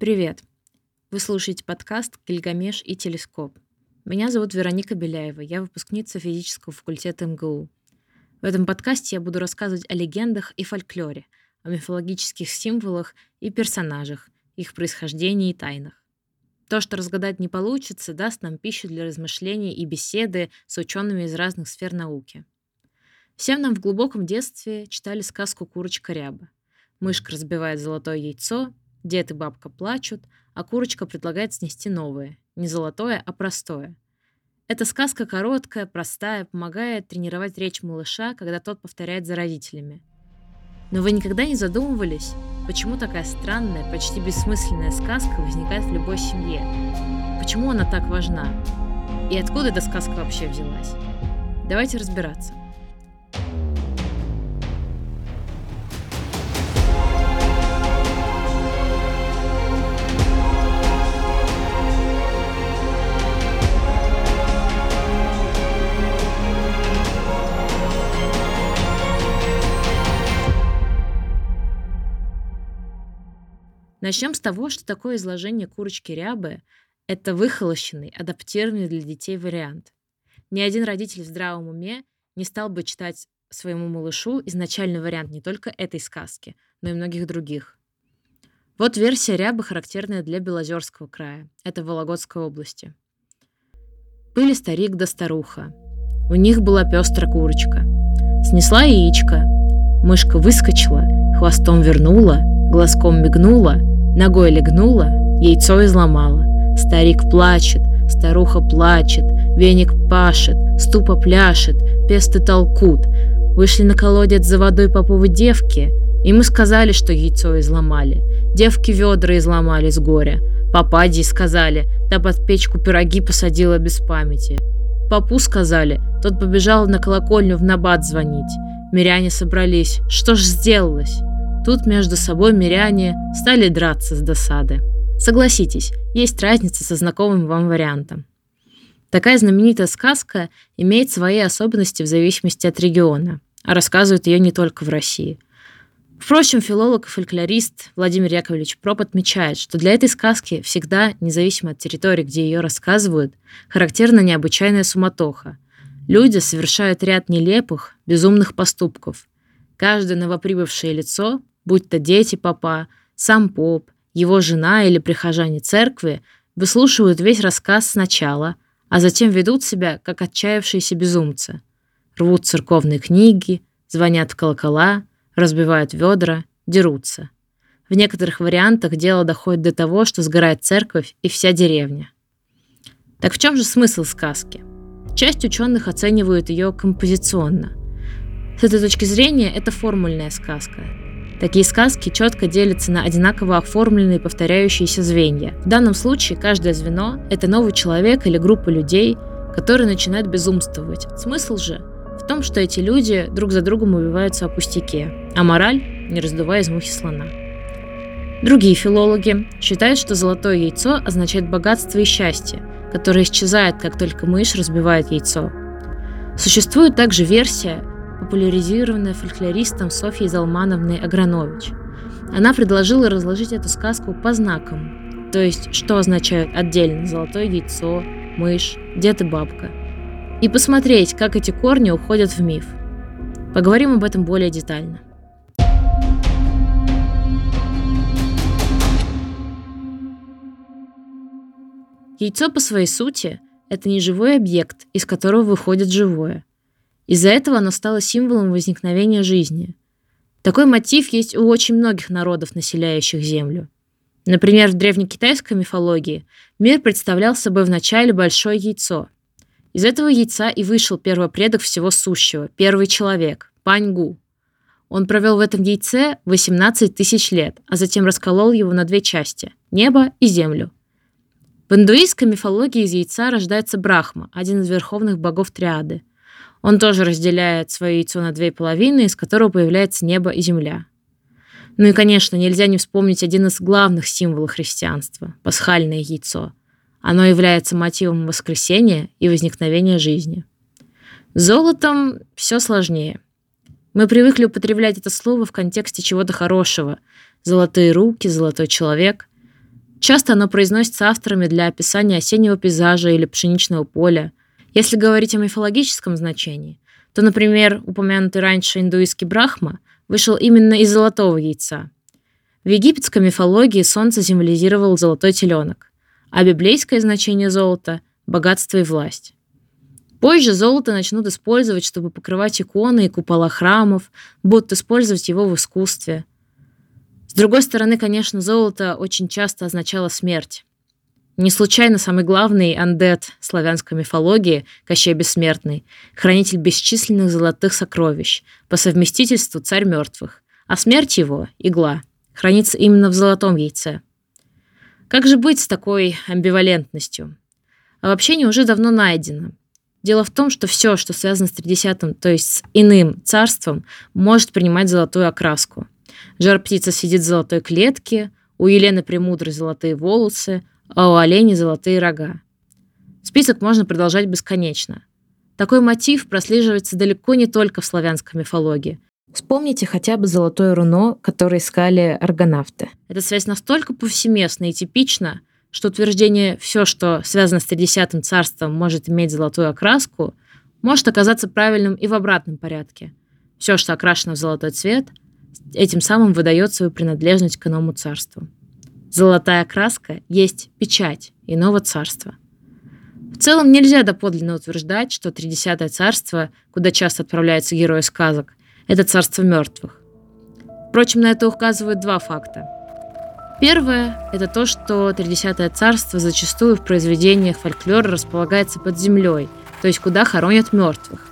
Привет! Вы слушаете подкаст «Гильгамеш и телескоп». Меня зовут Вероника Беляева, я выпускница физического факультета МГУ. В этом подкасте я буду рассказывать о легендах и фольклоре, о мифологических символах и персонажах, их происхождении и тайнах. То, что разгадать не получится, даст нам пищу для размышлений и беседы с учеными из разных сфер науки. Всем нам в глубоком детстве читали сказку «Курочка ряба». Мышка разбивает золотое яйцо, Дед и бабка плачут, а курочка предлагает снести новое. Не золотое, а простое. Эта сказка короткая, простая, помогает тренировать речь малыша, когда тот повторяет за родителями. Но вы никогда не задумывались, почему такая странная, почти бессмысленная сказка возникает в любой семье? Почему она так важна? И откуда эта сказка вообще взялась? Давайте разбираться. Начнем с того, что такое изложение курочки рябы — это выхолощенный, адаптированный для детей вариант. Ни один родитель в здравом уме не стал бы читать своему малышу изначальный вариант не только этой сказки, но и многих других. Вот версия рябы, характерная для Белозерского края. Это Вологодской области. Были старик да старуха. У них была пестрая курочка. Снесла яичко. Мышка выскочила, хвостом вернула, глазком мигнула, Ногой легнула, яйцо изломала. Старик плачет, старуха плачет, веник пашет, ступа пляшет, песты толкут. Вышли на колодец за водой поповы девки, и мы сказали, что яйцо изломали. Девки ведра изломали с горя. Папади сказали, та под печку пироги посадила без памяти. Папу сказали, тот побежал на колокольню в набат звонить. Миряне собрались. Что ж сделалось? Тут между собой миряне стали драться с досады. Согласитесь, есть разница со знакомым вам вариантом. Такая знаменитая сказка имеет свои особенности в зависимости от региона, а рассказывают ее не только в России. Впрочем, филолог и фольклорист Владимир Яковлевич Проб отмечает, что для этой сказки всегда, независимо от территории, где ее рассказывают, характерна необычайная суматоха. Люди совершают ряд нелепых, безумных поступков. Каждое новоприбывшее лицо будь то дети папа, сам поп, его жена или прихожане церкви, выслушивают весь рассказ сначала, а затем ведут себя, как отчаявшиеся безумцы. Рвут церковные книги, звонят в колокола, разбивают ведра, дерутся. В некоторых вариантах дело доходит до того, что сгорает церковь и вся деревня. Так в чем же смысл сказки? Часть ученых оценивают ее композиционно. С этой точки зрения это формульная сказка, Такие сказки четко делятся на одинаково оформленные повторяющиеся звенья. В данном случае каждое звено – это новый человек или группа людей, которые начинают безумствовать. Смысл же в том, что эти люди друг за другом убиваются о пустяке, а мораль – не раздувая из мухи слона. Другие филологи считают, что золотое яйцо означает богатство и счастье, которое исчезает, как только мышь разбивает яйцо. Существует также версия, популяризированная фольклористом Софьей Залмановной Агранович. Она предложила разложить эту сказку по знакам, то есть что означают отдельно золотое яйцо, мышь, дед и бабка, и посмотреть, как эти корни уходят в миф. Поговорим об этом более детально. Яйцо по своей сути – это не живой объект, из которого выходит живое – из-за этого оно стало символом возникновения жизни. Такой мотив есть у очень многих народов, населяющих Землю. Например, в древнекитайской мифологии мир представлял собой вначале большое яйцо. Из этого яйца и вышел первопредок всего сущего, первый человек, Паньгу. Он провел в этом яйце 18 тысяч лет, а затем расколол его на две части – небо и землю. В индуистской мифологии из яйца рождается Брахма, один из верховных богов Триады – он тоже разделяет свое яйцо на две половины, из которого появляется небо и земля. Ну и, конечно, нельзя не вспомнить один из главных символов христианства – пасхальное яйцо. Оно является мотивом воскресения и возникновения жизни. С золотом все сложнее. Мы привыкли употреблять это слово в контексте чего-то хорошего. Золотые руки, золотой человек. Часто оно произносится авторами для описания осеннего пейзажа или пшеничного поля. Если говорить о мифологическом значении, то, например, упомянутый раньше индуистский Брахма вышел именно из золотого яйца. В египетской мифологии солнце символизировал золотой теленок, а библейское значение золота – богатство и власть. Позже золото начнут использовать, чтобы покрывать иконы и купола храмов, будут использовать его в искусстве. С другой стороны, конечно, золото очень часто означало смерть. Не случайно самый главный андет славянской мифологии, Кощей Бессмертный, хранитель бесчисленных золотых сокровищ, по совместительству царь мертвых, а смерть его, игла, хранится именно в золотом яйце. Как же быть с такой амбивалентностью? А вообще не уже давно найдено. Дело в том, что все, что связано с тридесятым, то есть с иным царством, может принимать золотую окраску. Жар-птица сидит в золотой клетке, у Елены Премудрой золотые волосы, а у оленей золотые рога. Список можно продолжать бесконечно. Такой мотив прослеживается далеко не только в славянской мифологии. Вспомните хотя бы золотое руно, которое искали аргонавты. Эта связь настолько повсеместна и типична, что утверждение «все, что связано с Тридесятым царством, может иметь золотую окраску», может оказаться правильным и в обратном порядке. Все, что окрашено в золотой цвет, этим самым выдает свою принадлежность к иному царству. Золотая краска есть печать иного царства. В целом нельзя доподлинно утверждать, что Тридесятое царство, куда часто отправляются герои сказок, это царство мертвых. Впрочем, на это указывают два факта. Первое – это то, что Тридесятое царство зачастую в произведениях фольклора располагается под землей, то есть куда хоронят мертвых.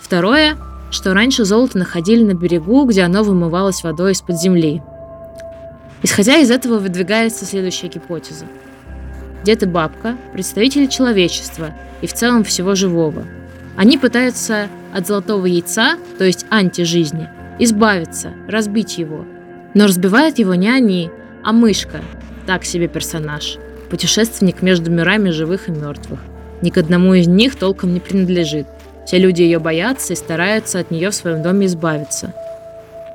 Второе – что раньше золото находили на берегу, где оно вымывалось водой из-под земли – Исходя из этого выдвигается следующая гипотеза. Дед и бабка – представители человечества и в целом всего живого. Они пытаются от золотого яйца, то есть антижизни, избавиться, разбить его. Но разбивают его не они, а мышка, так себе персонаж, путешественник между мирами живых и мертвых. Ни к одному из них толком не принадлежит. Все люди ее боятся и стараются от нее в своем доме избавиться.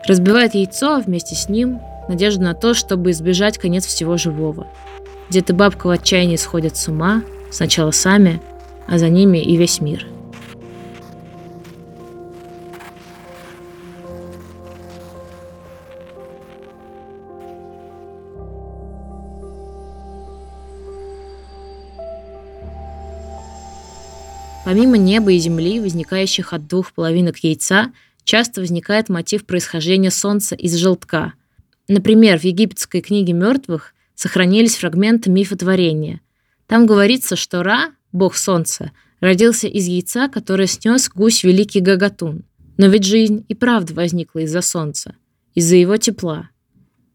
Разбивает яйцо, а вместе с ним надежду на то, чтобы избежать конец всего живого. Дед и бабка в отчаянии сходят с ума, сначала сами, а за ними и весь мир. Помимо неба и земли, возникающих от двух половинок яйца, часто возникает мотив происхождения Солнца из желтка – Например, в египетской книге мертвых сохранились фрагменты мифотворения. Там говорится, что Ра, бог солнца, родился из яйца, которое снес гусь Великий Гагатун. Но ведь жизнь и правда возникла из-за солнца, из-за его тепла.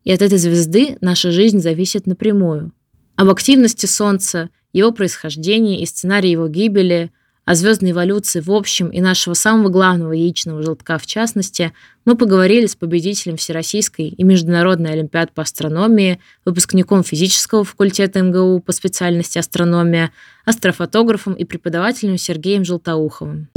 И от этой звезды наша жизнь зависит напрямую. Об активности Солнца, его происхождении и сценарии его гибели – о звездной эволюции в общем и нашего самого главного яичного желтка в частности, мы поговорили с победителем Всероссийской и Международной Олимпиад по астрономии, выпускником физического факультета МГУ по специальности астрономия, астрофотографом и преподавателем Сергеем Желтоуховым.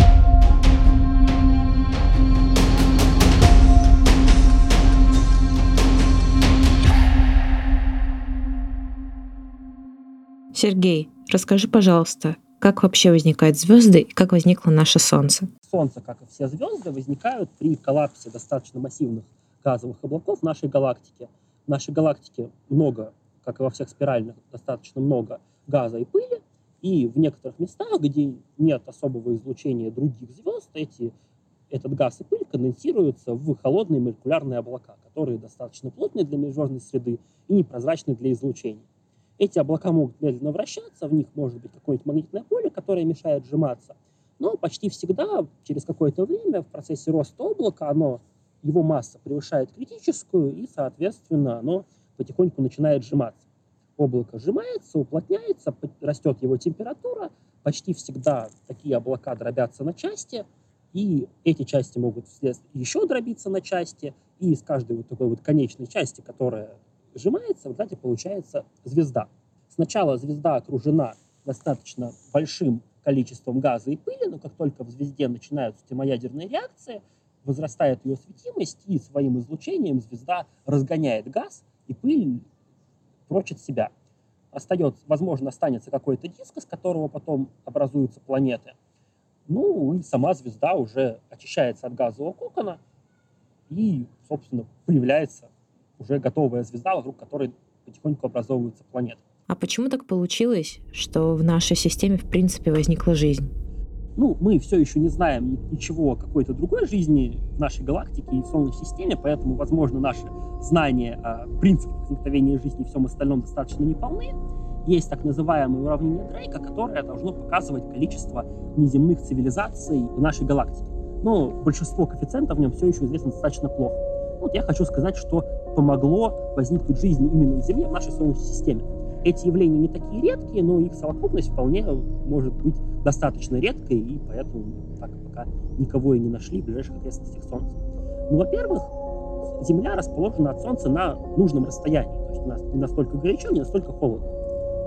Сергей, расскажи, пожалуйста, как вообще возникают звезды и как возникло наше Солнце? Солнце, как и все звезды, возникают при коллапсе достаточно массивных газовых облаков в нашей галактике. В нашей галактике много, как и во всех спиральных, достаточно много газа и пыли, и в некоторых местах, где нет особого излучения других звезд, эти, этот газ и пыль конденсируются в холодные молекулярные облака, которые достаточно плотные для межзвездной среды и непрозрачны для излучения. Эти облака могут медленно вращаться, в них может быть какое-нибудь магнитное поле, которое мешает сжиматься. Но почти всегда через какое-то время в процессе роста облака оно, его масса превышает критическую, и, соответственно, оно потихоньку начинает сжиматься. Облако сжимается, уплотняется, растет его температура. Почти всегда такие облака дробятся на части, и эти части могут еще дробиться на части, и из каждой вот такой вот конечной части, которая сжимается, в результате получается звезда. Сначала звезда окружена достаточно большим количеством газа и пыли, но как только в звезде начинаются термоядерные реакции, возрастает ее светимость, и своим излучением звезда разгоняет газ, и пыль прочит себя. остается, возможно, останется какой-то диск, из которого потом образуются планеты. Ну, и сама звезда уже очищается от газового кокона, и, собственно, появляется уже готовая звезда, вокруг которой потихоньку образовываются планеты. А почему так получилось, что в нашей системе в принципе возникла жизнь? Ну, мы все еще не знаем ничего о какой-то другой жизни в нашей галактике и в Солнечной системе, поэтому, возможно, наши знания о принципах возникновения жизни и всем остальном достаточно неполны. Есть так называемое уравнение Дрейка, которое должно показывать количество неземных цивилизаций в нашей галактике. Но большинство коэффициентов в нем все еще известно достаточно плохо. Вот я хочу сказать, что помогло возникнуть жизни именно на Земле в нашей Солнечной системе. Эти явления не такие редкие, но их совокупность вполне может быть достаточно редкой, и поэтому так пока никого и не нашли в ближайших окрестностях Солнца. Ну, во-первых, Земля расположена от Солнца на нужном расстоянии, то есть у нас не настолько горячо, не настолько холодно.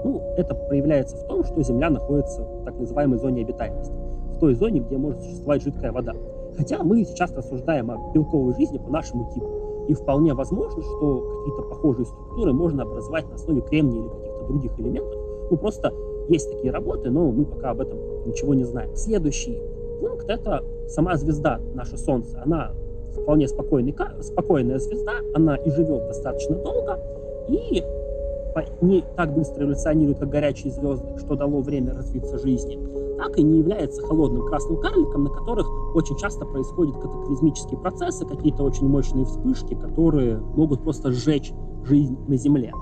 Ну, это проявляется в том, что Земля находится в так называемой зоне обитаемости, в той зоне, где может существовать жидкая вода. Хотя мы сейчас рассуждаем о белковой жизни по нашему типу. И вполне возможно, что какие-то похожие структуры можно образовать на основе кремния или каких-то других элементов. Ну, просто есть такие работы, но мы пока об этом ничего не знаем. Следующий пункт — это сама звезда, наше Солнце. Она вполне спокойная звезда, она и живет достаточно долго, и не так быстро эволюционирует, как горячие звезды, что дало время развиться жизни, так и не является холодным красным карликом, на которых очень часто происходят катаклизмические процессы, какие-то очень мощные вспышки, которые могут просто сжечь жизнь на Земле.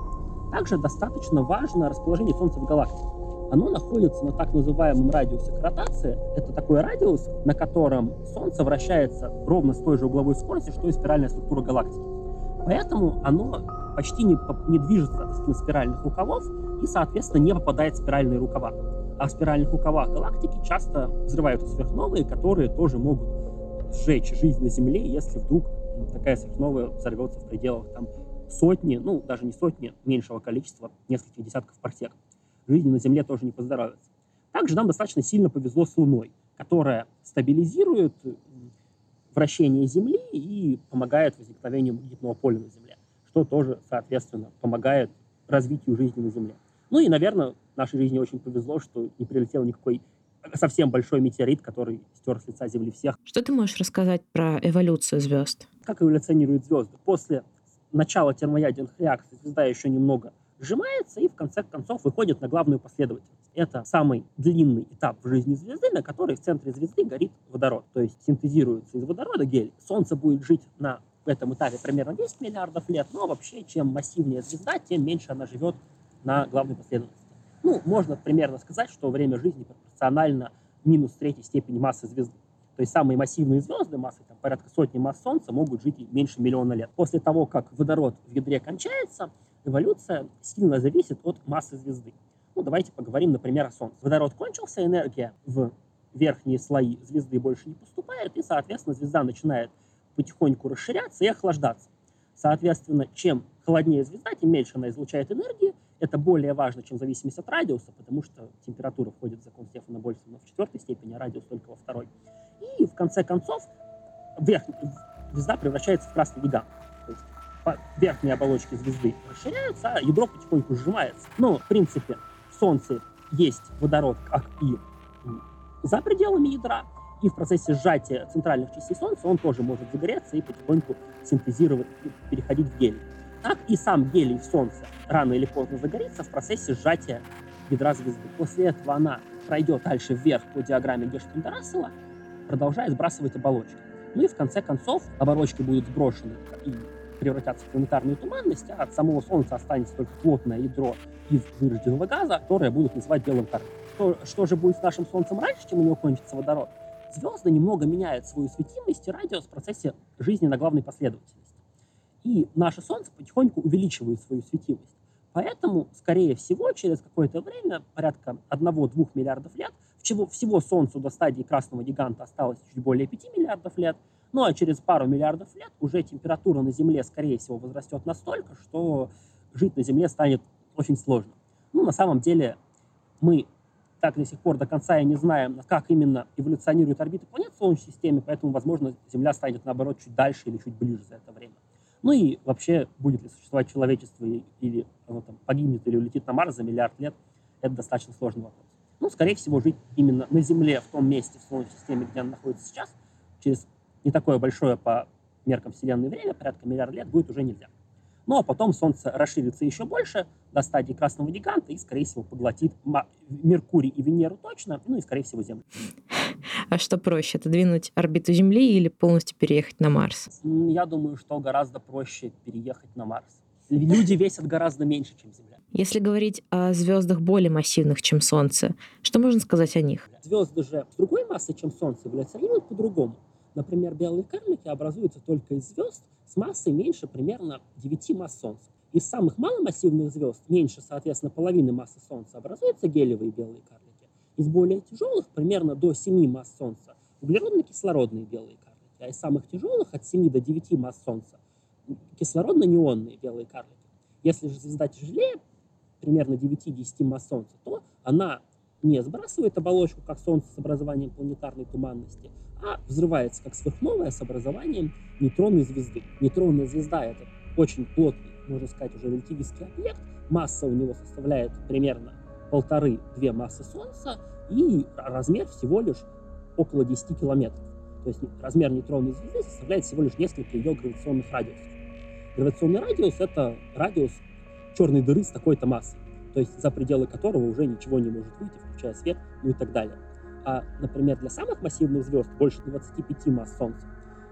Также достаточно важно расположение Солнца в галактике. Оно находится на так называемом радиусе ротации. Это такой радиус, на котором Солнце вращается ровно с той же угловой скоростью, что и спиральная структура галактики. Поэтому оно почти не, не движется от спиральных рукавов и, соответственно, не попадает в спиральные рукава. А в спиральных рукавах галактики часто взрываются сверхновые, которые тоже могут сжечь жизнь на Земле, если вдруг такая сверхновая взорвется в пределах там, сотни, ну, даже не сотни, меньшего количества, нескольких десятков парсек. Жизни на Земле тоже не поздоровится. Также нам достаточно сильно повезло с Луной, которая стабилизирует вращение Земли и помогает возникновению магнитного поля на Земле что тоже, соответственно, помогает развитию жизни на Земле. Ну и, наверное, нашей жизни очень повезло, что не прилетел никакой совсем большой метеорит, который стер с лица Земли всех. Что ты можешь рассказать про эволюцию звезд? Как эволюционируют звезды? После начала термоядерных реакций звезда еще немного сжимается и в конце концов выходит на главную последовательность. Это самый длинный этап в жизни звезды, на который в центре звезды горит водород. То есть синтезируется из водорода гелий. Солнце будет жить на этом этапе примерно 10 миллиардов лет, но вообще, чем массивнее звезда, тем меньше она живет на главной последовательности. Ну, можно примерно сказать, что время жизни пропорционально минус третьей степени массы звезды. То есть самые массивные звезды массой там, порядка сотни масс Солнца могут жить меньше миллиона лет. После того, как водород в ядре кончается, эволюция сильно зависит от массы звезды. Ну, давайте поговорим, например, о Солнце. Водород кончился, энергия в верхние слои звезды больше не поступает, и, соответственно, звезда начинает потихоньку расширяться и охлаждаться. Соответственно, чем холоднее звезда, тем меньше она излучает энергии. Это более важно, чем зависимость от радиуса, потому что температура входит в закон Стефана Больцмана в четвертой степени, а радиус только во второй. И в конце концов верхняя звезда превращается в красный гигант. То есть верхние оболочки звезды расширяются, а ядро потихоньку сжимается. Но, в принципе, в Солнце есть водород, как и за пределами ядра, и в процессе сжатия центральных частей Солнца он тоже может загореться и потихоньку синтезировать, переходить в гелий. Так и сам гелий в Солнце рано или поздно загорится в процессе сжатия ядра звезды. После этого она пройдет дальше вверх по диаграмме гершпинда рассела продолжая сбрасывать оболочки. Ну и в конце концов оболочки будут сброшены и превратятся в планетарную туманность, а от самого Солнца останется только плотное ядро из вырожденного газа, которое будут называть белым карликом. Что, что же будет с нашим Солнцем раньше, чем у него кончится водород? звезды немного меняют свою светимость и радиус в процессе жизни на главной последовательности. И наше Солнце потихоньку увеличивает свою светимость. Поэтому, скорее всего, через какое-то время, порядка 1-2 миллиардов лет, всего, всего Солнцу до стадии красного гиганта осталось чуть более 5 миллиардов лет, ну а через пару миллиардов лет уже температура на Земле, скорее всего, возрастет настолько, что жить на Земле станет очень сложно. Ну, на самом деле, мы так до сих пор до конца и не знаем, как именно эволюционируют орбиты планет в Солнечной системе, поэтому, возможно, Земля станет, наоборот, чуть дальше или чуть ближе за это время. Ну и вообще, будет ли существовать человечество или оно там погибнет или улетит на Марс за миллиард лет, это достаточно сложный вопрос. Ну, скорее всего, жить именно на Земле, в том месте, в Солнечной системе, где она находится сейчас, через не такое большое по меркам Вселенной время, порядка миллиарда лет, будет уже нельзя. Ну, а потом Солнце расширится еще больше до стадии красного гиганта и, скорее всего, поглотит Меркурий и Венеру точно, ну и, скорее всего, Землю. А что проще, отодвинуть орбиту Земли или полностью переехать на Марс? Я думаю, что гораздо проще переехать на Марс. Люди весят гораздо меньше, чем Земля. Если говорить о звездах более массивных, чем Солнце, что можно сказать о них? Звезды же с другой массой, чем Солнце, эволюционируют по-другому. Например, белые карлики образуются только из звезд с массой меньше примерно 9 масс Солнца. Из самых маломассивных звезд, меньше, соответственно, половины массы Солнца, образуются гелевые белые карлики. Из более тяжелых, примерно до 7 масс Солнца, углеродно-кислородные белые карлики. А из самых тяжелых, от 7 до 9 масс Солнца, кислородно-неонные белые карлики. Если же звезда тяжелее, примерно 9-10 масс Солнца, то она не сбрасывает оболочку, как Солнце с образованием планетарной туманности, а взрывается как сверхновая с образованием нейтронной звезды. Нейтронная звезда — это очень плотный, можно сказать, уже релятивистский объект. Масса у него составляет примерно полторы-две массы Солнца, и размер всего лишь около 10 километров. То есть размер нейтронной звезды составляет всего лишь несколько ее гравитационных радиусов. Гравитационный радиус — это радиус черной дыры с такой-то массой, то есть за пределы которого уже ничего не может выйти, включая свет, ну и так далее. А, например, для самых массивных звезд, больше 25 масс Солнца,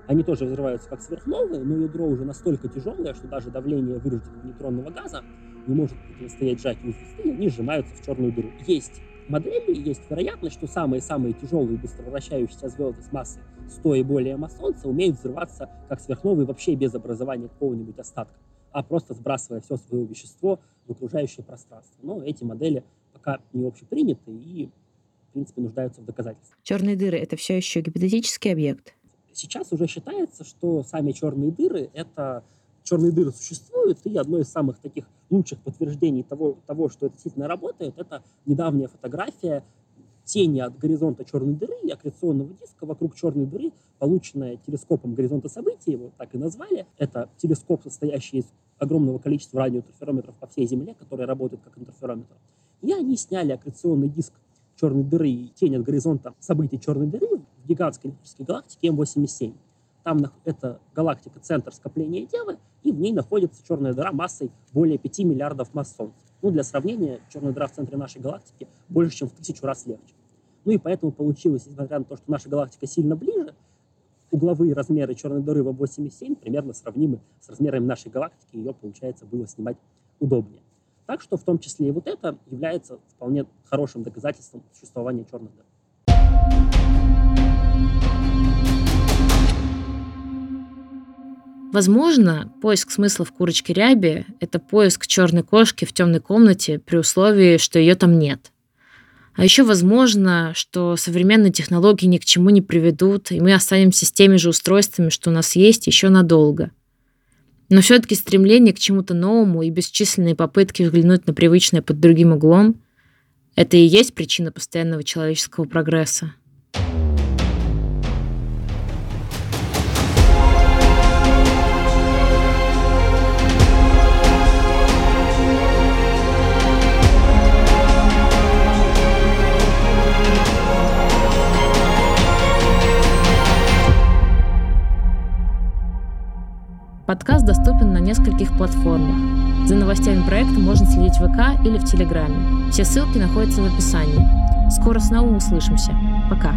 они тоже взрываются как сверхновые, но ядро уже настолько тяжелое, что даже давление вырожденного нейтронного газа не может противостоять сжатию звезды, они сжимаются в черную дыру. Есть модели, есть вероятность, что самые-самые тяжелые быстро вращающиеся звезды с массой 100 и более масс Солнца умеют взрываться как сверхновые вообще без образования какого-нибудь остатка, а просто сбрасывая все свое вещество в окружающее пространство. Но эти модели пока не общеприняты и принципе, нуждаются в доказательствах. Черные дыры — это все еще гипотетический объект? Сейчас уже считается, что сами черные дыры — это черные дыры существуют, и одно из самых таких лучших подтверждений того, того, что это действительно работает, это недавняя фотография тени от горизонта черной дыры и аккреционного диска вокруг черной дыры, полученная телескопом горизонта событий, его так и назвали. Это телескоп, состоящий из огромного количества радиоинтерферометров по всей Земле, которые работают как интерферометр. И они сняли аккреционный диск черной дыры и тень от горизонта событий черной дыры в гигантской электрической галактике М87. Там это галактика центр скопления Девы, и в ней находится черная дыра массой более 5 миллиардов масс Солнца. Ну, для сравнения, черная дыра в центре нашей галактики больше, чем в тысячу раз легче. Ну и поэтому получилось, несмотря на то, что наша галактика сильно ближе, угловые размеры черной дыры в 87 примерно сравнимы с размерами нашей галактики, ее, получается, было снимать удобнее. Так что в том числе и вот это является вполне хорошим доказательством существования черных дыр. Возможно, поиск смысла в курочке ряби — это поиск черной кошки в темной комнате при условии, что ее там нет. А еще возможно, что современные технологии ни к чему не приведут, и мы останемся с теми же устройствами, что у нас есть еще надолго — но все-таки стремление к чему-то новому и бесчисленные попытки взглянуть на привычное под другим углом — это и есть причина постоянного человеческого прогресса. Подкаст доступен на нескольких платформах. За новостями проекта можно следить в ВК или в Телеграме. Все ссылки находятся в описании. Скоро снова услышимся. Пока.